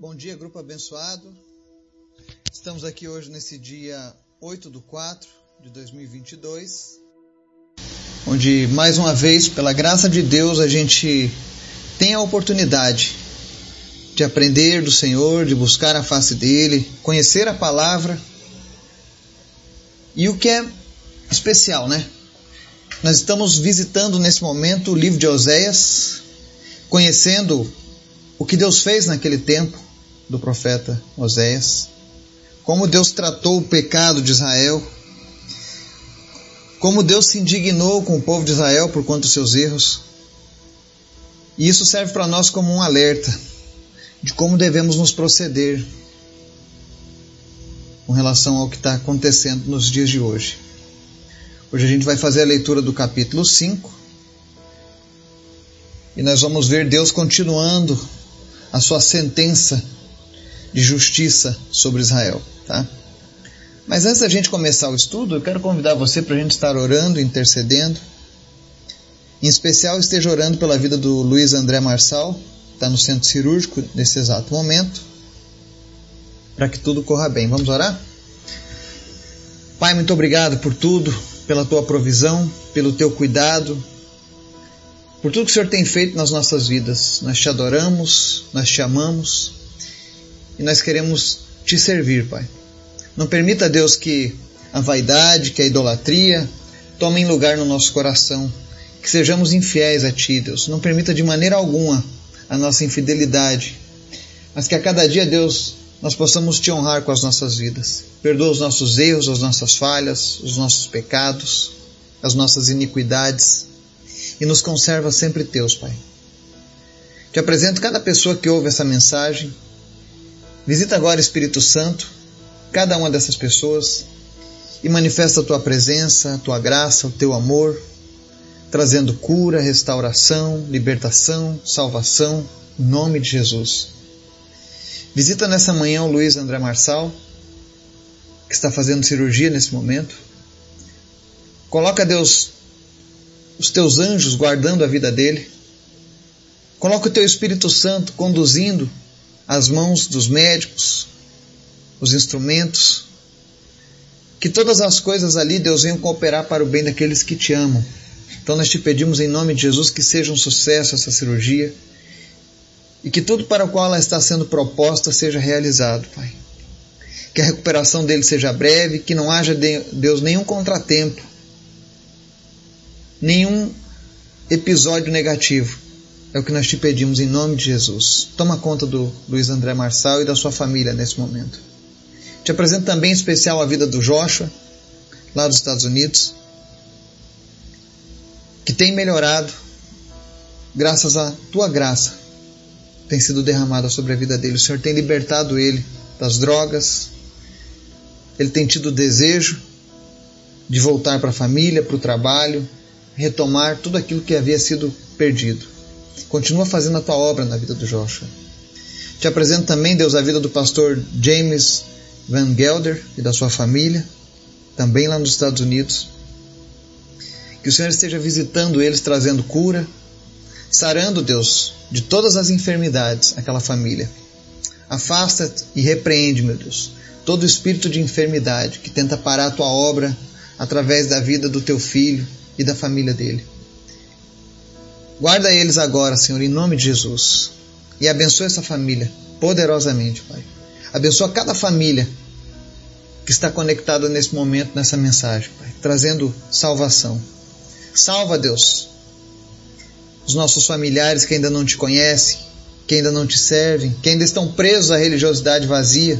Bom dia, grupo abençoado. Estamos aqui hoje nesse dia 8 do 4 de 2022, onde mais uma vez, pela graça de Deus, a gente tem a oportunidade de aprender do Senhor, de buscar a face dele, conhecer a palavra. E o que é especial, né? Nós estamos visitando nesse momento o livro de Oséias, conhecendo o que Deus fez naquele tempo, do profeta Oséias, como Deus tratou o pecado de Israel, como Deus se indignou com o povo de Israel por conta dos seus erros. E isso serve para nós como um alerta de como devemos nos proceder com relação ao que está acontecendo nos dias de hoje. Hoje a gente vai fazer a leitura do capítulo 5 e nós vamos ver Deus continuando a sua sentença de justiça sobre Israel, tá? Mas antes da gente começar o estudo, eu quero convidar você para a gente estar orando, intercedendo. Em especial, esteja orando pela vida do Luiz André Marçal, está no centro cirúrgico nesse exato momento, para que tudo corra bem. Vamos orar? Pai, muito obrigado por tudo, pela tua provisão, pelo teu cuidado, por tudo que o Senhor tem feito nas nossas vidas. Nós te adoramos, nós te amamos e nós queremos te servir, Pai. Não permita, Deus, que a vaidade, que a idolatria tomem lugar no nosso coração, que sejamos infiéis a Ti, Deus. Não permita de maneira alguma a nossa infidelidade, mas que a cada dia, Deus, nós possamos Te honrar com as nossas vidas. Perdoa os nossos erros, as nossas falhas, os nossos pecados, as nossas iniquidades e nos conserva sempre Teus, Pai. Te apresento cada pessoa que ouve essa mensagem Visita agora, Espírito Santo, cada uma dessas pessoas e manifesta a tua presença, a tua graça, o teu amor, trazendo cura, restauração, libertação, salvação, em nome de Jesus. Visita nessa manhã o Luiz André Marçal, que está fazendo cirurgia nesse momento. Coloca, Deus, os teus anjos guardando a vida dele. Coloca o teu Espírito Santo conduzindo as mãos dos médicos, os instrumentos, que todas as coisas ali, Deus, venham cooperar para o bem daqueles que te amam. Então nós te pedimos em nome de Jesus que seja um sucesso essa cirurgia e que tudo para o qual ela está sendo proposta seja realizado, Pai. Que a recuperação dele seja breve, que não haja, Deus, nenhum contratempo, nenhum episódio negativo é o que nós te pedimos em nome de Jesus. Toma conta do Luiz André Marçal e da sua família nesse momento. Te apresento também em especial a vida do Joshua, lá dos Estados Unidos, que tem melhorado graças à tua graça. Tem sido derramada sobre a vida dele. O Senhor tem libertado ele das drogas. Ele tem tido o desejo de voltar para a família, para o trabalho, retomar tudo aquilo que havia sido perdido. Continua fazendo a tua obra na vida do Joshua. Te apresento também, Deus, a vida do pastor James Van Gelder e da sua família, também lá nos Estados Unidos. Que o Senhor esteja visitando eles, trazendo cura, sarando, Deus, de todas as enfermidades aquela família. Afasta e repreende, meu Deus, todo espírito de enfermidade que tenta parar a tua obra através da vida do teu filho e da família dele. Guarda eles agora, Senhor, em nome de Jesus. E abençoa essa família poderosamente, Pai. Abençoa cada família que está conectada nesse momento, nessa mensagem, Pai, trazendo salvação. Salva, Deus, os nossos familiares que ainda não te conhecem, que ainda não te servem, que ainda estão presos à religiosidade vazia.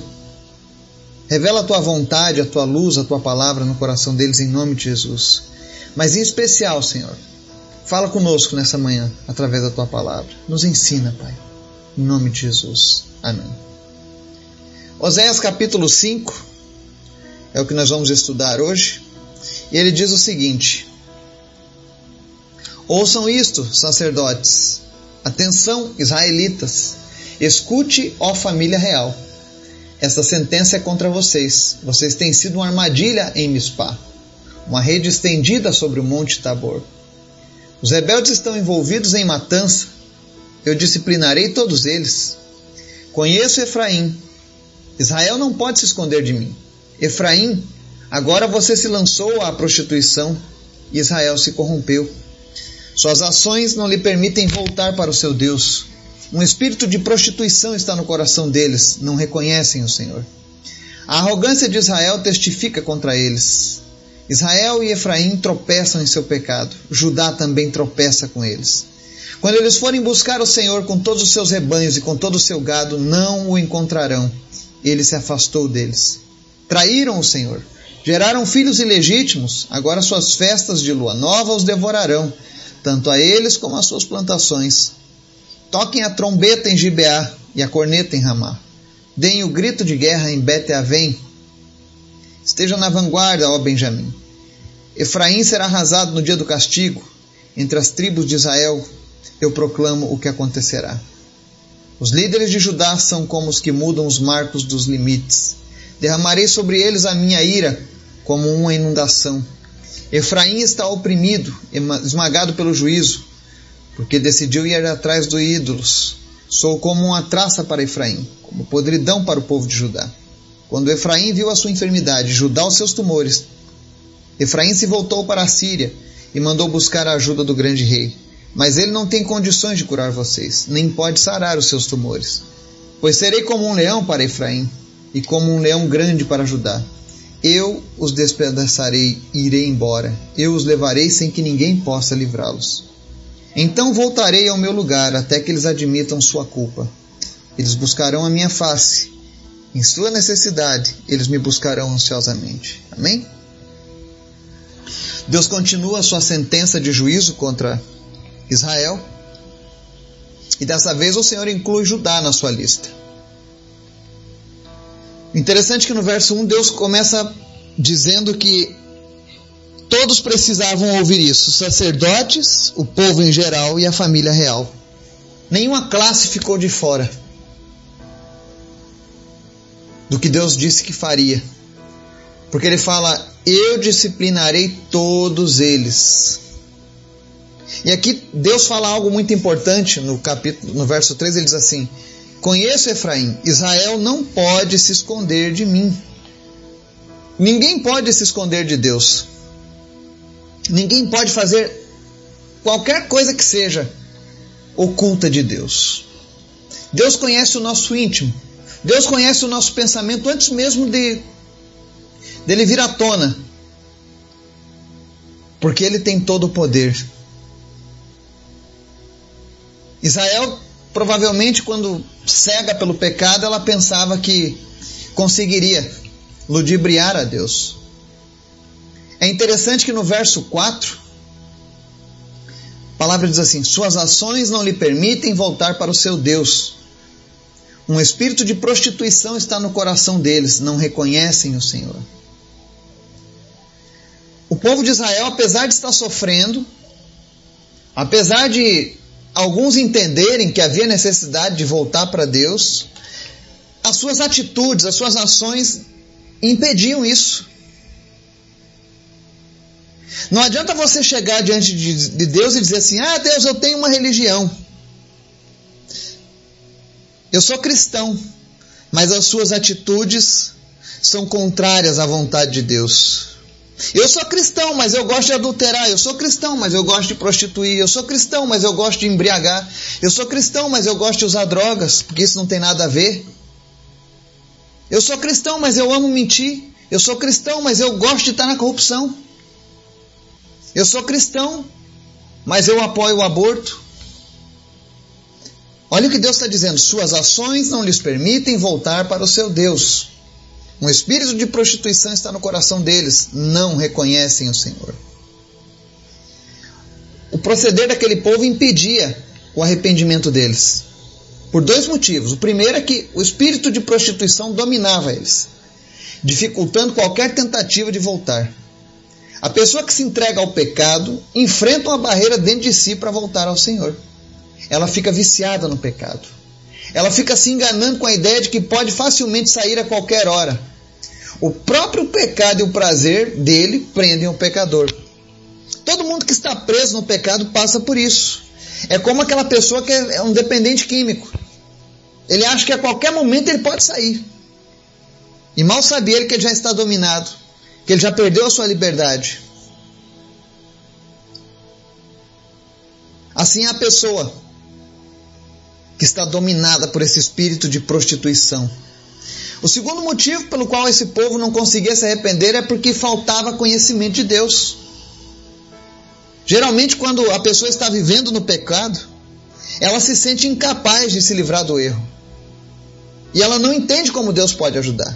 Revela a tua vontade, a tua luz, a tua palavra no coração deles em nome de Jesus. Mas em especial, Senhor, Fala conosco nessa manhã, através da tua palavra. Nos ensina, Pai. Em nome de Jesus. Amém. Oséias capítulo 5 é o que nós vamos estudar hoje. E ele diz o seguinte: Ouçam isto, sacerdotes. Atenção, israelitas. Escute, ó família real. Esta sentença é contra vocês. Vocês têm sido uma armadilha em Mispá, uma rede estendida sobre o monte Tabor. Os rebeldes estão envolvidos em matança. Eu disciplinarei todos eles. Conheço Efraim. Israel não pode se esconder de mim. Efraim, agora você se lançou à prostituição. Israel se corrompeu. Suas ações não lhe permitem voltar para o seu Deus. Um espírito de prostituição está no coração deles, não reconhecem o Senhor. A arrogância de Israel testifica contra eles. Israel e Efraim tropeçam em seu pecado, Judá também tropeça com eles. Quando eles forem buscar o Senhor com todos os seus rebanhos e com todo o seu gado, não o encontrarão. Ele se afastou deles. Traíram o Senhor, geraram filhos ilegítimos, agora suas festas de lua nova os devorarão, tanto a eles como as suas plantações. Toquem a trombeta em Gibeá e a corneta em Ramá. Deem o grito de guerra em Bete-Avém. Estejam na vanguarda, ó Benjamim. Efraim será arrasado no dia do castigo. Entre as tribos de Israel, eu proclamo o que acontecerá. Os líderes de Judá são como os que mudam os marcos dos limites. Derramarei sobre eles a minha ira, como uma inundação. Efraim está oprimido, esmagado pelo juízo porque decidiu ir atrás dos ídolos. Sou como uma traça para Efraim, como podridão para o povo de Judá. Quando Efraim viu a sua enfermidade, Judá os seus tumores, Efraim se voltou para a Síria e mandou buscar a ajuda do grande rei. Mas ele não tem condições de curar vocês, nem pode sarar os seus tumores. Pois serei como um leão para Efraim e como um leão grande para Judá. Eu os despedaçarei e irei embora. Eu os levarei sem que ninguém possa livrá-los. Então voltarei ao meu lugar até que eles admitam sua culpa. Eles buscarão a minha face. Em sua necessidade, eles me buscarão ansiosamente. Amém? Deus continua sua sentença de juízo contra Israel. E dessa vez o Senhor inclui Judá na sua lista. Interessante que no verso 1 Deus começa dizendo que Todos precisavam ouvir isso: sacerdotes, o povo em geral e a família real. Nenhuma classe ficou de fora do que Deus disse que faria. Porque ele fala: Eu disciplinarei todos eles. E aqui Deus fala algo muito importante no capítulo, no verso 3, ele diz assim: Conheço Efraim, Israel não pode se esconder de mim. Ninguém pode se esconder de Deus. Ninguém pode fazer qualquer coisa que seja oculta de Deus. Deus conhece o nosso íntimo. Deus conhece o nosso pensamento antes mesmo de dele vir à tona. Porque ele tem todo o poder. Israel provavelmente quando cega pelo pecado, ela pensava que conseguiria ludibriar a Deus. É interessante que no verso 4, a palavra diz assim: Suas ações não lhe permitem voltar para o seu Deus. Um espírito de prostituição está no coração deles, não reconhecem o Senhor. O povo de Israel, apesar de estar sofrendo, apesar de alguns entenderem que havia necessidade de voltar para Deus, as suas atitudes, as suas ações impediam isso. Não adianta você chegar diante de Deus e dizer assim: Ah, Deus, eu tenho uma religião. Eu sou cristão, mas as suas atitudes são contrárias à vontade de Deus. Eu sou cristão, mas eu gosto de adulterar. Eu sou cristão, mas eu gosto de prostituir. Eu sou cristão, mas eu gosto de embriagar. Eu sou cristão, mas eu gosto de usar drogas, porque isso não tem nada a ver. Eu sou cristão, mas eu amo mentir. Eu sou cristão, mas eu gosto de estar na corrupção. Eu sou cristão, mas eu apoio o aborto. Olha o que Deus está dizendo: suas ações não lhes permitem voltar para o seu Deus. Um espírito de prostituição está no coração deles, não reconhecem o Senhor. O proceder daquele povo impedia o arrependimento deles. Por dois motivos. O primeiro é que o espírito de prostituição dominava eles, dificultando qualquer tentativa de voltar. A pessoa que se entrega ao pecado enfrenta uma barreira dentro de si para voltar ao Senhor. Ela fica viciada no pecado. Ela fica se enganando com a ideia de que pode facilmente sair a qualquer hora. O próprio pecado e o prazer dele prendem o pecador. Todo mundo que está preso no pecado passa por isso. É como aquela pessoa que é um dependente químico. Ele acha que a qualquer momento ele pode sair. E mal sabia ele que ele já está dominado, que ele já perdeu a sua liberdade. Assim é a pessoa que está dominada por esse espírito de prostituição. O segundo motivo pelo qual esse povo não conseguia se arrepender é porque faltava conhecimento de Deus. Geralmente, quando a pessoa está vivendo no pecado, ela se sente incapaz de se livrar do erro. E ela não entende como Deus pode ajudar.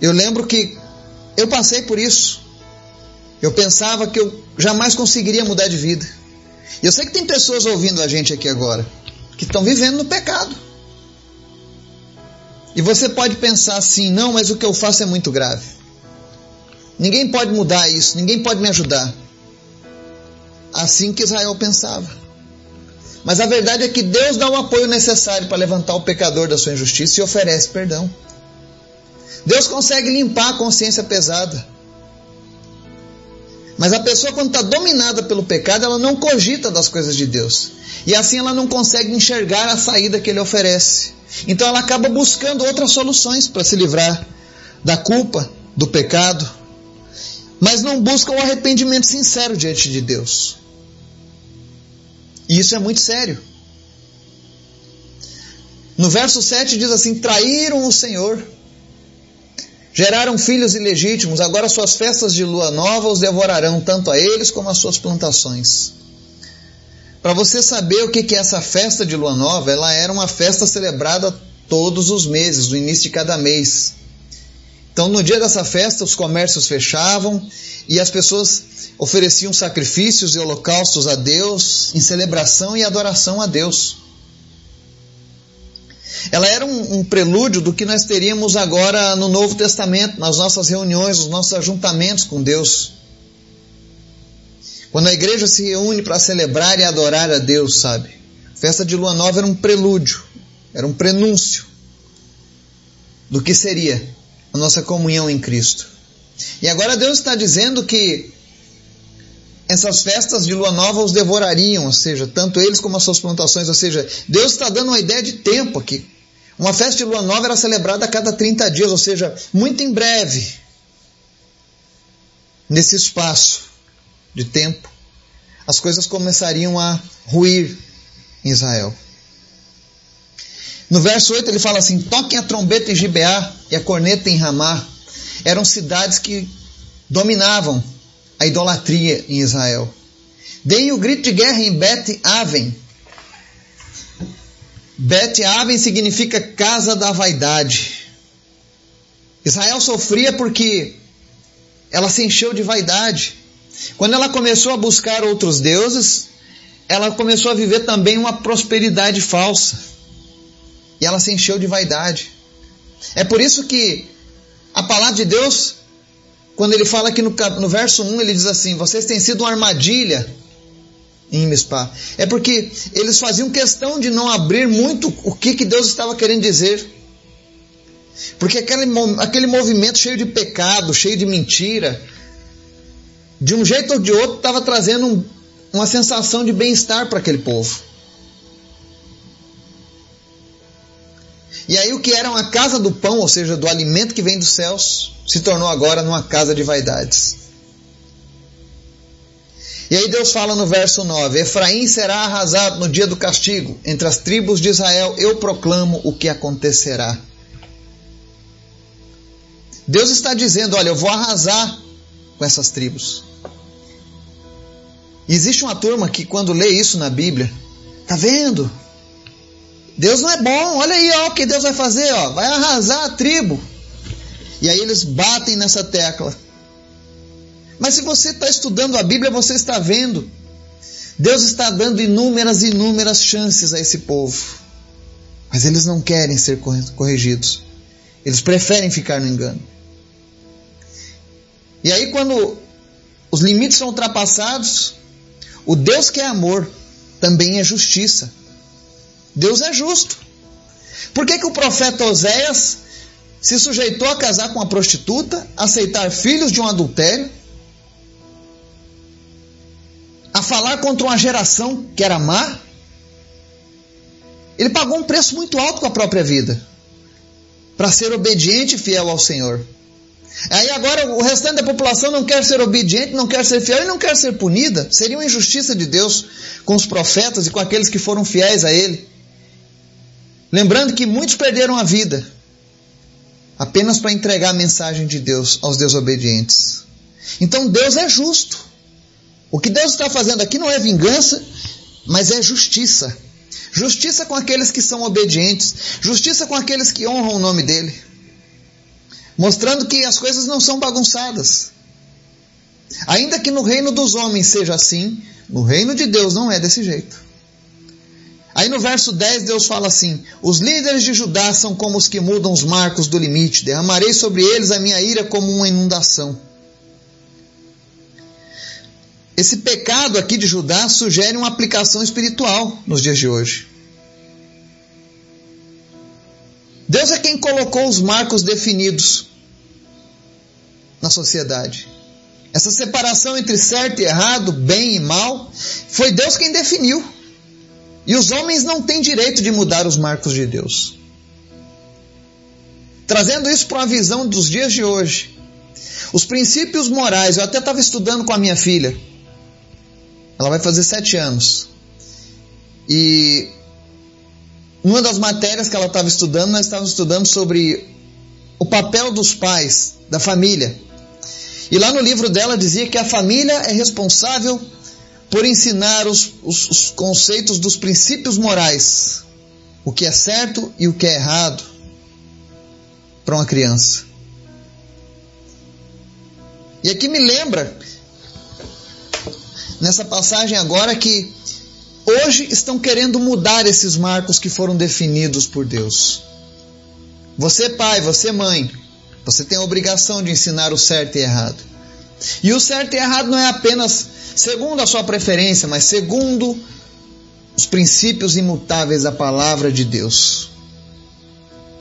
Eu lembro que eu passei por isso. Eu pensava que eu jamais conseguiria mudar de vida. E eu sei que tem pessoas ouvindo a gente aqui agora que estão vivendo no pecado. E você pode pensar assim: não, mas o que eu faço é muito grave. Ninguém pode mudar isso, ninguém pode me ajudar. Assim que Israel pensava. Mas a verdade é que Deus dá o apoio necessário para levantar o pecador da sua injustiça e oferece perdão. Deus consegue limpar a consciência pesada. Mas a pessoa, quando está dominada pelo pecado, ela não cogita das coisas de Deus. E assim ela não consegue enxergar a saída que ele oferece. Então ela acaba buscando outras soluções para se livrar da culpa, do pecado, mas não busca o arrependimento sincero diante de Deus. E isso é muito sério. No verso 7 diz assim: traíram o Senhor, geraram filhos ilegítimos, agora suas festas de lua nova os devorarão, tanto a eles como as suas plantações. Para você saber o que é essa festa de lua nova, ela era uma festa celebrada todos os meses, no início de cada mês. Então, no dia dessa festa, os comércios fechavam e as pessoas ofereciam sacrifícios e holocaustos a Deus em celebração e adoração a Deus. Ela era um, um, prelúdio do que nós teríamos agora no Novo Testamento, nas nossas reuniões, nos nossos ajuntamentos com Deus. Quando a igreja se reúne para celebrar e adorar a Deus, sabe? A festa de lua nova era um prelúdio, era um prenúncio do que seria a nossa comunhão em Cristo. E agora Deus está dizendo que essas festas de lua nova os devorariam, ou seja, tanto eles como as suas plantações, ou seja, Deus está dando uma ideia de tempo aqui. Uma festa de lua nova era celebrada a cada 30 dias, ou seja, muito em breve, nesse espaço de tempo, as coisas começariam a ruir em Israel. No verso 8 ele fala assim: toquem a trombeta em Gibeá e a corneta em Ramá. Eram cidades que dominavam a idolatria em Israel. Deem o grito de guerra em Bet Aven. Bet Aven significa casa da vaidade. Israel sofria porque ela se encheu de vaidade. Quando ela começou a buscar outros deuses, ela começou a viver também uma prosperidade falsa. E ela se encheu de vaidade. É por isso que a palavra de Deus, quando ele fala aqui no, no verso 1, ele diz assim: Vocês têm sido uma armadilha em Mispá. É porque eles faziam questão de não abrir muito o que, que Deus estava querendo dizer. Porque aquele, aquele movimento cheio de pecado, cheio de mentira, de um jeito ou de outro, estava trazendo um, uma sensação de bem-estar para aquele povo. E aí o que era uma casa do pão, ou seja, do alimento que vem dos céus, se tornou agora numa casa de vaidades. E aí Deus fala no verso 9: Efraim será arrasado no dia do castigo, entre as tribos de Israel eu proclamo o que acontecerá. Deus está dizendo: Olha, eu vou arrasar com essas tribos. Existe uma turma que, quando lê isso na Bíblia, tá vendo? Deus não é bom, olha aí ó, o que Deus vai fazer, ó, vai arrasar a tribo. E aí eles batem nessa tecla. Mas se você está estudando a Bíblia, você está vendo. Deus está dando inúmeras, inúmeras chances a esse povo. Mas eles não querem ser corrigidos. Eles preferem ficar no engano. E aí, quando os limites são ultrapassados, o Deus que é amor também é justiça. Deus é justo. Por que, que o profeta Oséias se sujeitou a casar com uma prostituta, aceitar filhos de um adultério, falar contra uma geração que era má? Ele pagou um preço muito alto com a própria vida para ser obediente e fiel ao Senhor. Aí agora o restante da população não quer ser obediente, não quer ser fiel e não quer ser punida. Seria uma injustiça de Deus com os profetas e com aqueles que foram fiéis a Ele. Lembrando que muitos perderam a vida apenas para entregar a mensagem de Deus aos desobedientes. Então Deus é justo. O que Deus está fazendo aqui não é vingança, mas é justiça. Justiça com aqueles que são obedientes, justiça com aqueles que honram o nome dele mostrando que as coisas não são bagunçadas. Ainda que no reino dos homens seja assim, no reino de Deus não é desse jeito. Aí no verso 10 Deus fala assim: Os líderes de Judá são como os que mudam os marcos do limite, derramarei sobre eles a minha ira como uma inundação. Esse pecado aqui de Judá sugere uma aplicação espiritual nos dias de hoje. Deus é quem colocou os marcos definidos na sociedade. Essa separação entre certo e errado, bem e mal, foi Deus quem definiu. E os homens não têm direito de mudar os marcos de Deus. Trazendo isso para uma visão dos dias de hoje. Os princípios morais, eu até estava estudando com a minha filha. Ela vai fazer sete anos. E uma das matérias que ela estava estudando, nós estávamos estudando sobre o papel dos pais, da família. E lá no livro dela dizia que a família é responsável por ensinar os, os, os conceitos dos princípios morais, o que é certo e o que é errado, para uma criança. E aqui me lembra, nessa passagem agora, que hoje estão querendo mudar esses marcos que foram definidos por Deus. Você, pai, você, mãe, você tem a obrigação de ensinar o certo e errado. E o certo e errado não é apenas segundo a sua preferência, mas segundo os princípios imutáveis da palavra de Deus.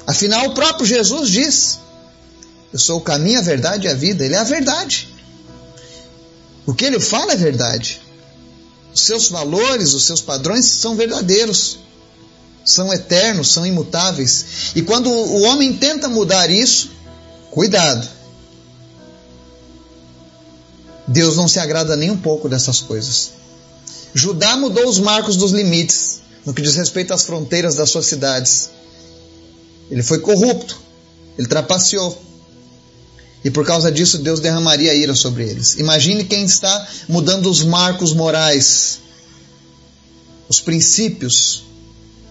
Afinal, o próprio Jesus diz: Eu sou o caminho, a verdade e a vida. Ele é a verdade. O que ele fala é verdade. Os seus valores, os seus padrões são verdadeiros, são eternos, são imutáveis. E quando o homem tenta mudar isso, cuidado. Deus não se agrada nem um pouco dessas coisas. Judá mudou os marcos dos limites no que diz respeito às fronteiras das suas cidades. Ele foi corrupto, ele trapaceou. E por causa disso, Deus derramaria ira sobre eles. Imagine quem está mudando os marcos morais, os princípios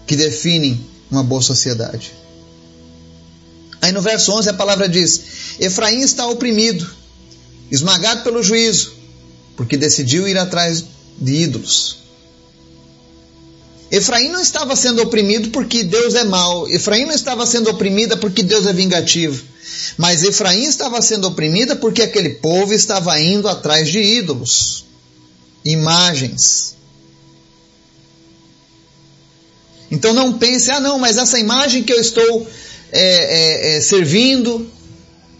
que definem uma boa sociedade. Aí no verso 11 a palavra diz: Efraim está oprimido, esmagado pelo juízo, porque decidiu ir atrás de ídolos. Efraim não estava sendo oprimido porque Deus é mau. Efraim não estava sendo oprimida porque Deus é vingativo. Mas Efraim estava sendo oprimida porque aquele povo estava indo atrás de ídolos, imagens. Então não pense, ah não, mas essa imagem que eu estou é, é, é, servindo,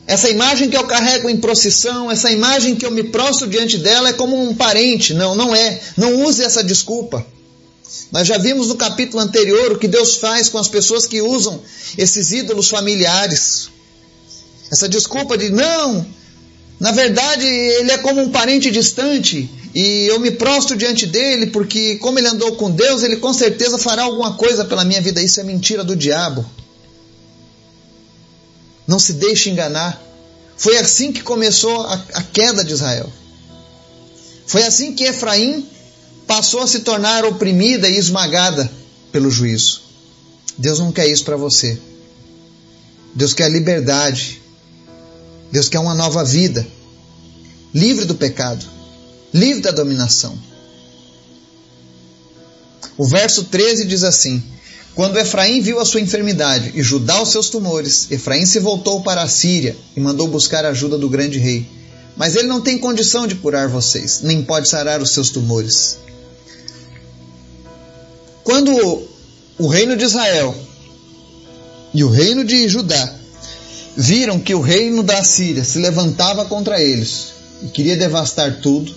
essa imagem que eu carrego em procissão, essa imagem que eu me prostro diante dela é como um parente. Não, não é. Não use essa desculpa. Nós já vimos no capítulo anterior o que Deus faz com as pessoas que usam esses ídolos familiares. Essa desculpa de não, na verdade ele é como um parente distante e eu me prostro diante dele porque, como ele andou com Deus, ele com certeza fará alguma coisa pela minha vida. Isso é mentira do diabo. Não se deixe enganar. Foi assim que começou a, a queda de Israel. Foi assim que Efraim passou a se tornar oprimida e esmagada pelo juízo. Deus não quer isso para você. Deus quer liberdade. Deus quer uma nova vida, livre do pecado, livre da dominação. O verso 13 diz assim: Quando Efraim viu a sua enfermidade e Judá os seus tumores, Efraim se voltou para a Síria e mandou buscar a ajuda do grande rei. Mas ele não tem condição de curar vocês, nem pode sarar os seus tumores. Quando o reino de Israel e o reino de Judá viram que o reino da Síria se levantava contra eles e queria devastar tudo,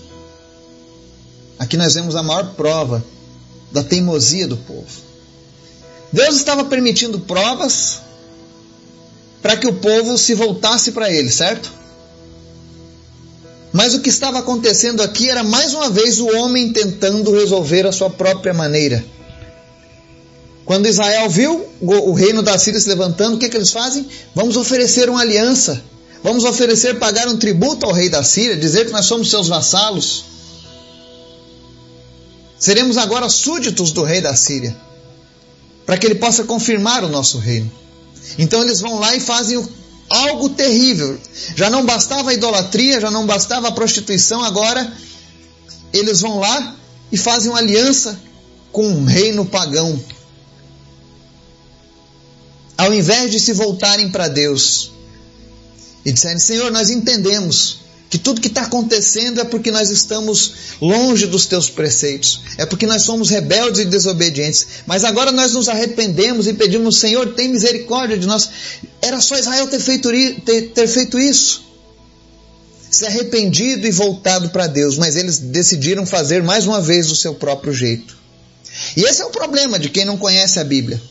aqui nós vemos a maior prova da teimosia do povo. Deus estava permitindo provas para que o povo se voltasse para ele, certo? Mas o que estava acontecendo aqui era mais uma vez o homem tentando resolver a sua própria maneira. Quando Israel viu o reino da Síria se levantando, o que, que eles fazem? Vamos oferecer uma aliança. Vamos oferecer pagar um tributo ao rei da Síria, dizer que nós somos seus vassalos. Seremos agora súditos do rei da Síria, para que ele possa confirmar o nosso reino. Então eles vão lá e fazem algo terrível. Já não bastava a idolatria, já não bastava a prostituição, agora eles vão lá e fazem uma aliança com um reino pagão. Ao invés de se voltarem para Deus e disserem: Senhor, nós entendemos que tudo que está acontecendo é porque nós estamos longe dos teus preceitos, é porque nós somos rebeldes e desobedientes. Mas agora nós nos arrependemos e pedimos, Senhor, tem misericórdia de nós. Era só Israel ter feito, ter, ter feito isso. Se arrependido e voltado para Deus, mas eles decidiram fazer mais uma vez do seu próprio jeito. E esse é o problema de quem não conhece a Bíblia.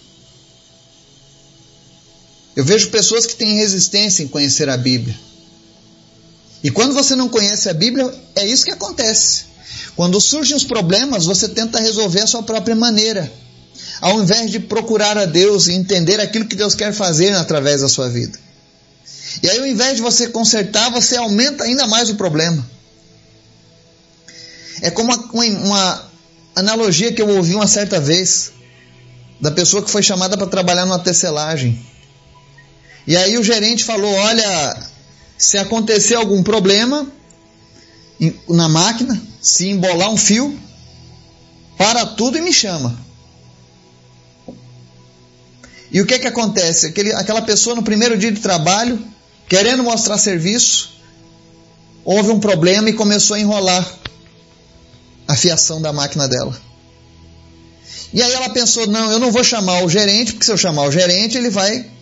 Eu vejo pessoas que têm resistência em conhecer a Bíblia. E quando você não conhece a Bíblia, é isso que acontece. Quando surgem os problemas, você tenta resolver a sua própria maneira, ao invés de procurar a Deus e entender aquilo que Deus quer fazer através da sua vida. E aí, ao invés de você consertar, você aumenta ainda mais o problema. É como uma, uma analogia que eu ouvi uma certa vez da pessoa que foi chamada para trabalhar numa tecelagem. E aí o gerente falou: Olha, se acontecer algum problema na máquina, se embolar um fio, para tudo e me chama. E o que que acontece? Aquele, aquela pessoa no primeiro dia de trabalho, querendo mostrar serviço, houve um problema e começou a enrolar a fiação da máquina dela. E aí ela pensou: não, eu não vou chamar o gerente, porque se eu chamar o gerente, ele vai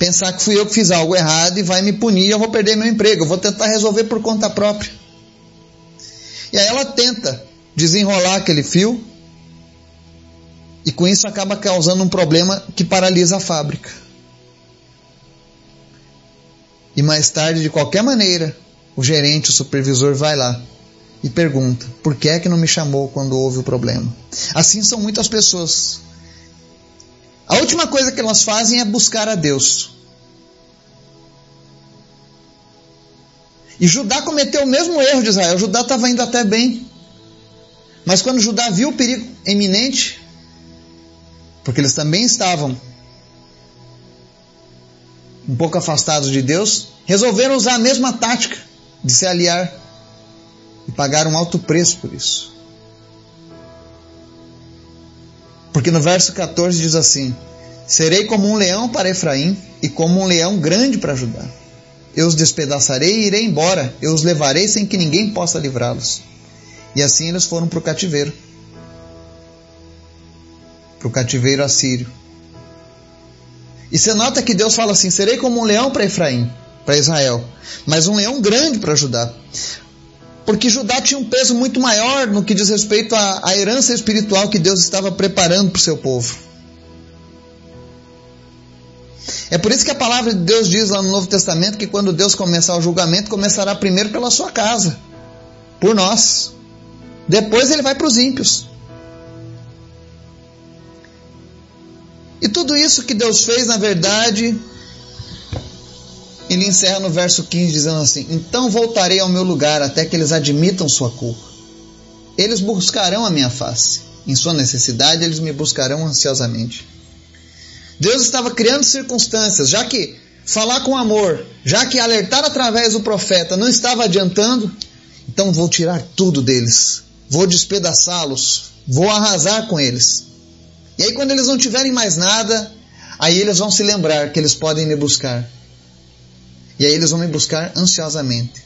pensar que fui eu que fiz algo errado e vai me punir eu vou perder meu emprego. Eu vou tentar resolver por conta própria. E aí ela tenta desenrolar aquele fio e com isso acaba causando um problema que paralisa a fábrica. E mais tarde, de qualquer maneira, o gerente, o supervisor vai lá e pergunta: por que é que não me chamou quando houve o problema? Assim são muitas pessoas a última coisa que elas fazem é buscar a Deus. E Judá cometeu o mesmo erro de Israel. Judá estava indo até bem. Mas quando Judá viu o perigo iminente, porque eles também estavam um pouco afastados de Deus, resolveram usar a mesma tática de se aliar e pagar um alto preço por isso. Porque no verso 14 diz assim: Serei como um leão para Efraim e como um leão grande para Judá. Eu os despedaçarei e irei embora, eu os levarei sem que ninguém possa livrá-los. E assim eles foram para o cativeiro para o cativeiro assírio. E você nota que Deus fala assim: serei como um leão para Efraim, para Israel, mas um leão grande para Judá porque Judá tinha um peso muito maior no que diz respeito à, à herança espiritual que Deus estava preparando para o seu povo. É por isso que a palavra de Deus diz lá no Novo Testamento que quando Deus começar o julgamento, começará primeiro pela sua casa, por nós. Depois ele vai para os ímpios. E tudo isso que Deus fez, na verdade, ele encerra no verso 15 dizendo assim: Então voltarei ao meu lugar até que eles admitam sua culpa. Eles buscarão a minha face. Em sua necessidade, eles me buscarão ansiosamente. Deus estava criando circunstâncias, já que falar com amor, já que alertar através do profeta não estava adiantando, então vou tirar tudo deles, vou despedaçá-los, vou arrasar com eles. E aí, quando eles não tiverem mais nada, aí eles vão se lembrar que eles podem me buscar. E aí eles vão me buscar ansiosamente.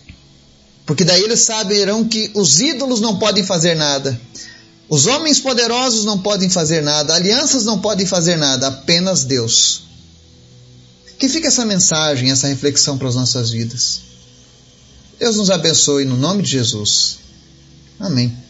Porque daí eles saberão que os ídolos não podem fazer nada. Os homens poderosos não podem fazer nada, alianças não podem fazer nada, apenas Deus. Que fica essa mensagem, essa reflexão para as nossas vidas. Deus nos abençoe no nome de Jesus. Amém.